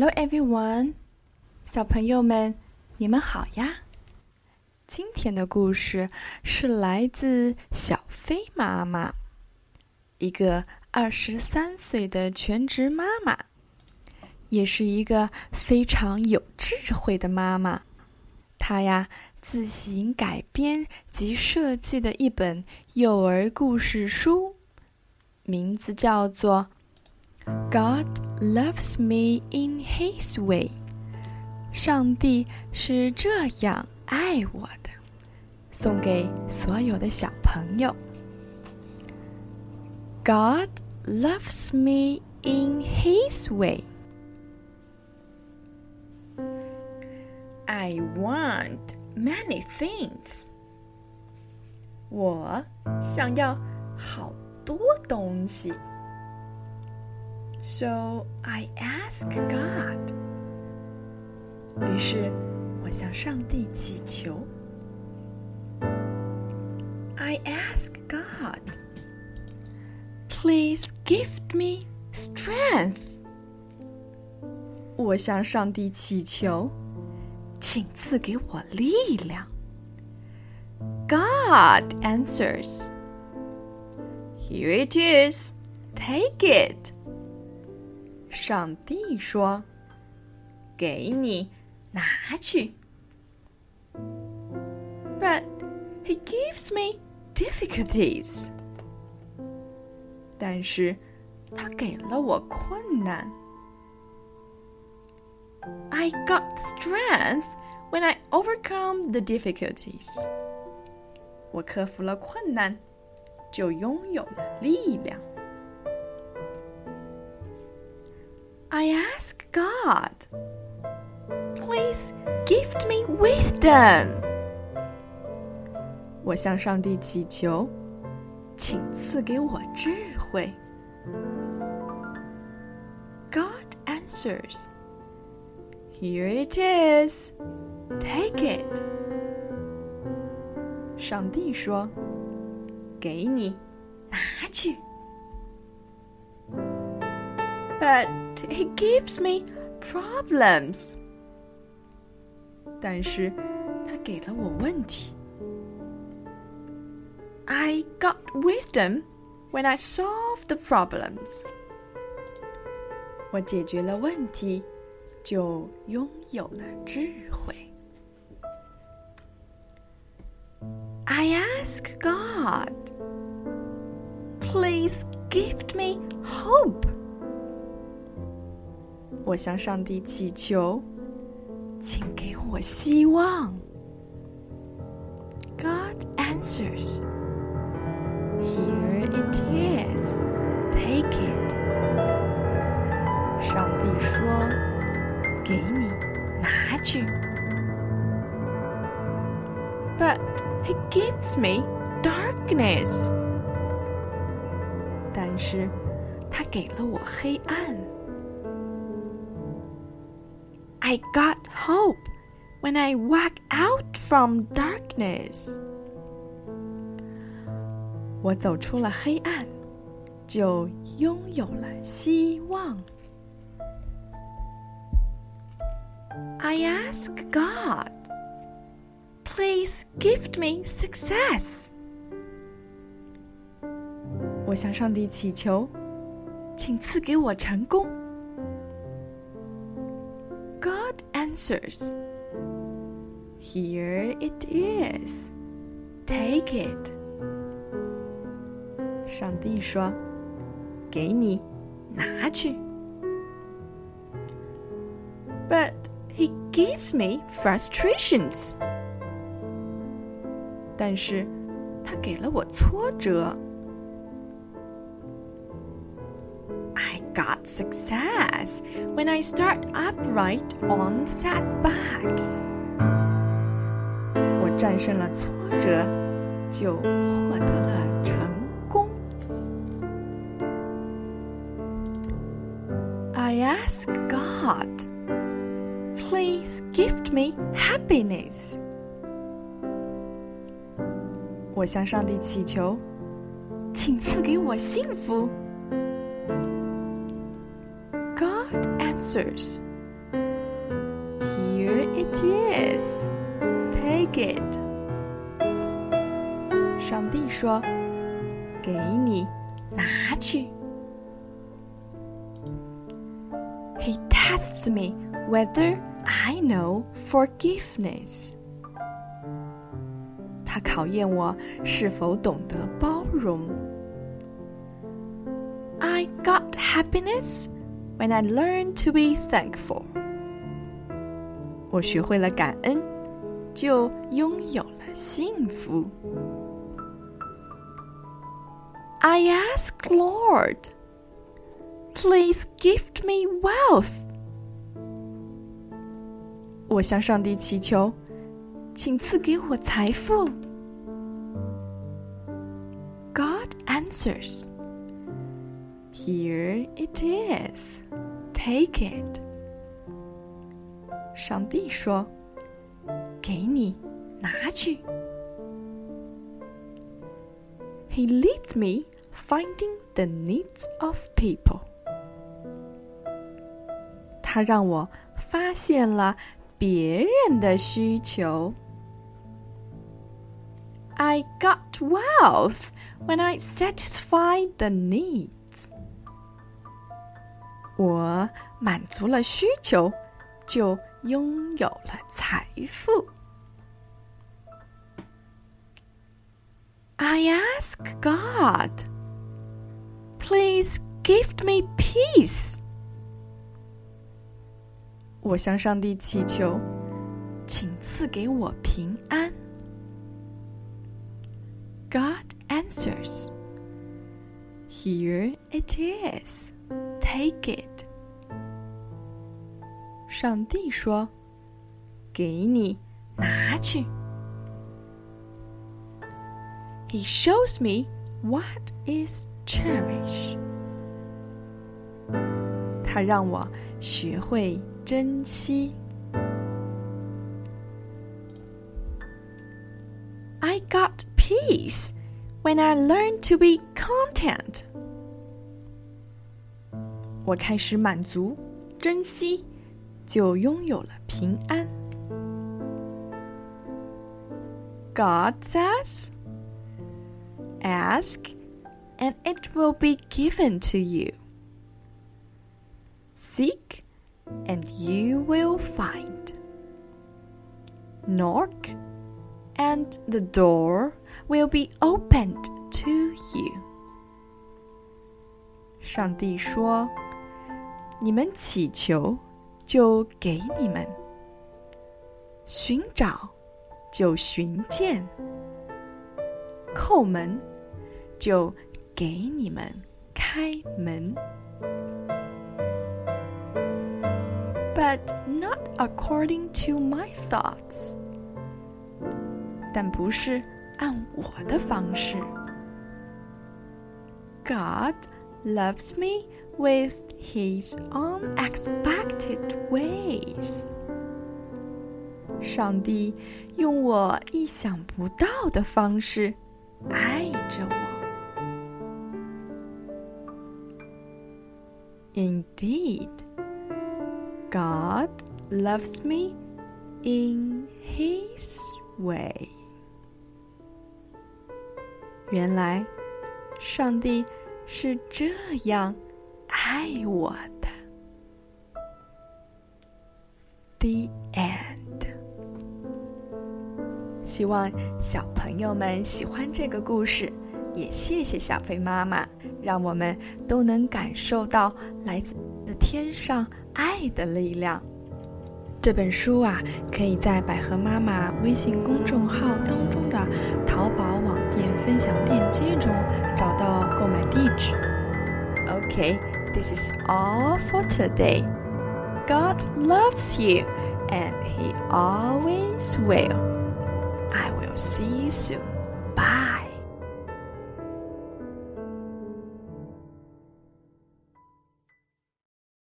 Hello everyone，小朋友们，你们好呀！今天的故事是来自小飞妈妈，一个二十三岁的全职妈妈，也是一个非常有智慧的妈妈。她呀，自行改编及设计的一本幼儿故事书，名字叫做。God loves me in His way。上帝是这样爱我的，送给所有的小朋友。God loves me in His way. I want many things. 我想要好多东西。 so I ask God. 于是我向上帝祈求。I ask God, please gift me strength. 我向上帝祈求，请赐给我力量。God answers, Here it is, take it. 上帝说：“给你，拿去。” But he gives me difficulties. 但是，他给了我困难。I got strength when I overcome the difficulties. 我克服了困难，就拥有了力量。 I ask God, please gift me wisdom. 我向上帝祈求，请赐给我智慧。God answers, Here it is, take it. 上帝说：“给你，拿去。” But he gives me problems. 但是他给了我问题。I got wisdom when I solved the problems. 我解决了问题，就拥有了智慧。I ask God, please gift me hope. 我向上帝祈求，请给我希望。God answers, Here it is, take it. 上帝说：“给你，拿去。” But he gives me darkness. 但是，他给了我黑暗。 I got hope when I walk out from darkness. 我走出了黑暗，就拥有了希望。I ask God, please gift me success. 我向上帝祈求，请赐给我成功。 answers. Here it is. Take it. 上帝说：“给你，拿去。” But he gives me frustrations. 但是，他给了我挫折。 got success when I start upright on setbacks. 我战胜了挫折，就获得了成功。I ask God, please gift me happiness. 我向上帝祈求，请赐给我幸福。 answers. it is. Take it. 上帝说：“给你，拿去。” He tests me whether I know forgiveness. 他考验我是否懂得包容。I got happiness when I learned to be thankful. 我学会了感恩，就拥有了幸福。I ask Lord, please gift me wealth. 我向上帝祈求，请赐给我财富。God answers, Here it is, take it. 上帝说：“给你，拿去。” He leads me finding the needs of people. 他让我发现了别人的需求。I got wealth when I satisfied the needs. 我满足了需求，就拥有了财富。I ask God, please gift me peace. 我向上帝祈求，请赐给我平安。God answers, Here it is, take it. 上帝说：“给你，拿去。” He shows me what is cherish. 他让我学会珍惜。I got peace when I learned to be content. 我开始满足、珍惜。就拥有了平安。God says, Ask, and it will be given to you. Seek, and you will find. Knock, and the door will be opened to you. 上帝说：“ 你们祈求。”就给你们寻找，就寻见；叩门，就给你们开门。But not according to my thoughts，但不是按我的方式。God loves me with his unexpected ways. 上帝用我意想不到的方式爱着我。Indeed, God loves me in His way. 原来，上帝是这样 爱我的。The end。希望小朋友们喜欢这个故事，也谢谢小飞妈妈，让我们都能感受到来自天上爱的力量。这本书啊，可以在百合妈妈微信公众号当中的淘宝网店分享链接中找到购买地址。OK。This is all for today. God loves you and He always will. I will see you soon.